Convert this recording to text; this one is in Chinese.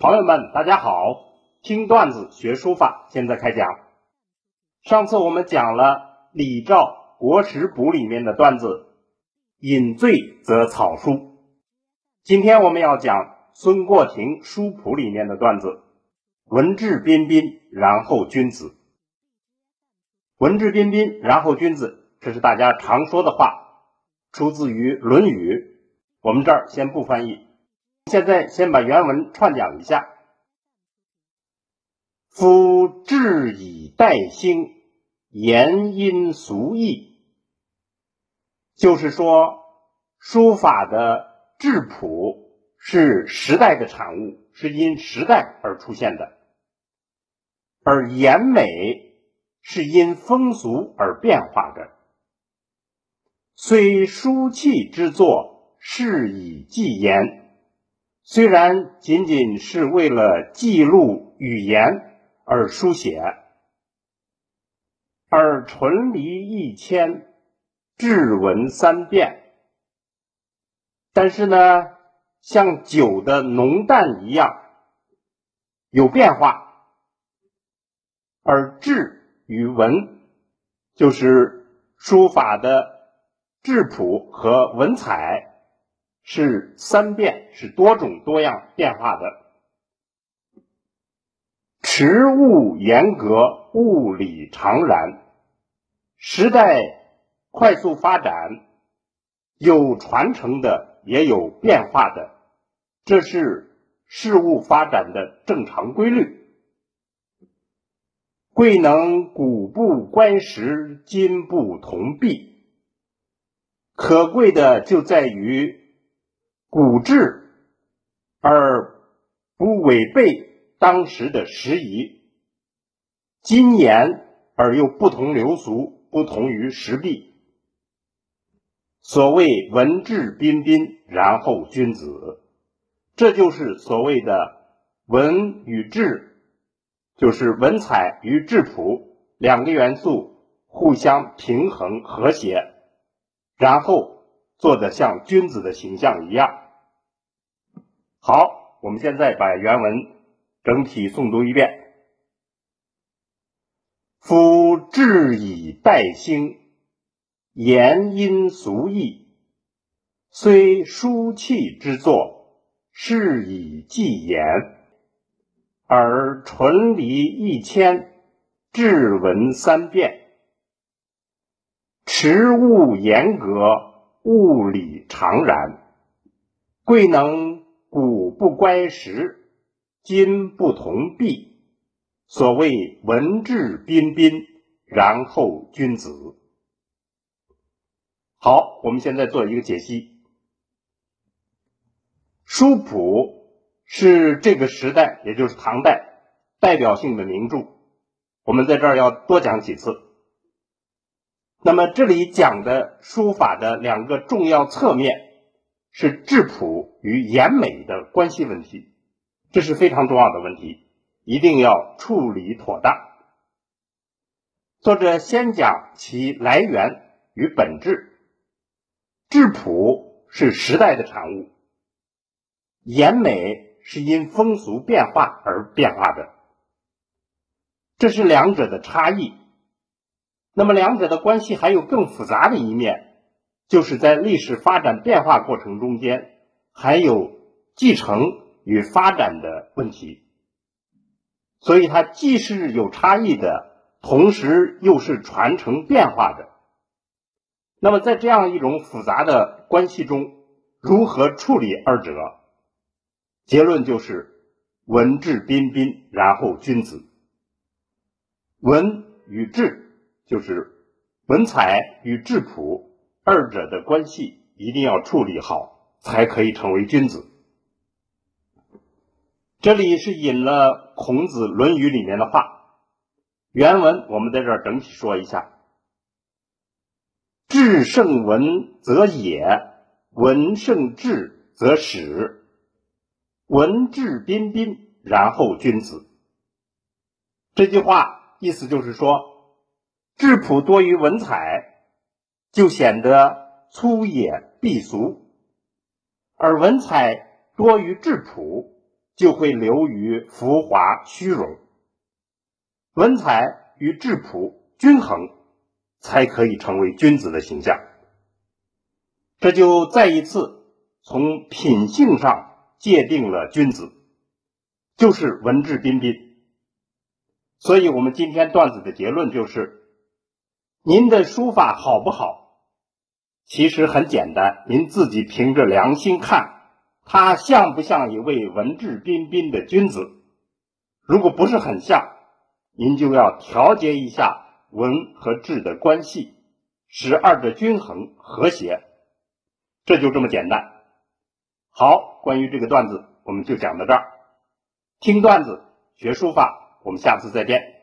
朋友们，大家好！听段子学书法，现在开讲。上次我们讲了李肇《国史补》里面的段子“饮醉则草书”，今天我们要讲孙过庭《书谱》里面的段子“文质彬彬，然后君子”。文质彬彬，然后君子，这是大家常说的话，出自于《论语》。我们这儿先不翻译。现在先把原文串讲一下。夫质以代兴，言音俗义，就是说书法的质朴是时代的产物，是因时代而出现的；而言美是因风俗而变化的。虽书气之作，是以记言。虽然仅仅是为了记录语言而书写，而纯离一千，质文三变，但是呢，像酒的浓淡一样有变化，而质与文就是书法的质朴和文采。是三变，是多种多样变化的。持物严格，物理常然。时代快速发展，有传承的，也有变化的，这是事物发展的正常规律。贵能古不观时，今不同弊。可贵的就在于。古质而不违背当时的时宜，今言而又不同流俗，不同于时弊。所谓文质彬彬，然后君子，这就是所谓的文与质，就是文采与质朴两个元素互相平衡和谐，然后。做的像君子的形象一样。好，我们现在把原文整体诵读一遍。夫志以代兴，言音俗义，虽书契之作，是以记言，而纯离一千，质文三变，持物严格。物理常然，贵能古不乖时，今不同弊。所谓文质彬彬，然后君子。好，我们现在做一个解析。书谱是这个时代，也就是唐代代表性的名著，我们在这儿要多讲几次。那么这里讲的书法的两个重要侧面是质朴与言美的关系问题，这是非常重要的问题，一定要处理妥当。作者先讲其来源与本质，质朴是时代的产物，言美是因风俗变化而变化的，这是两者的差异。那么两者的关系还有更复杂的一面，就是在历史发展变化过程中间，还有继承与发展的问题，所以它既是有差异的，同时又是传承变化的。那么在这样一种复杂的关系中，如何处理二者？结论就是文质彬彬，然后君子。文与质。就是文采与质朴二者的关系一定要处理好，才可以成为君子。这里是引了孔子《论语》里面的话，原文我们在这儿整体说一下：质胜文则野，文胜质则史。文质彬彬，然后君子。这句话意思就是说。质朴多于文采，就显得粗野鄙俗；而文采多于质朴，就会流于浮华虚荣。文采与质朴均衡，才可以成为君子的形象。这就再一次从品性上界定了君子，就是文质彬彬。所以，我们今天段子的结论就是：您的书法好不好？其实很简单，您自己凭着良心看，他像不像一位文质彬彬的君子？如果不是很像，您就要调节一下文和质的关系，使二者均衡和谐。这就这么简单。好，关于这个段子，我们就讲到这儿。听段子学书法。我们下次再见。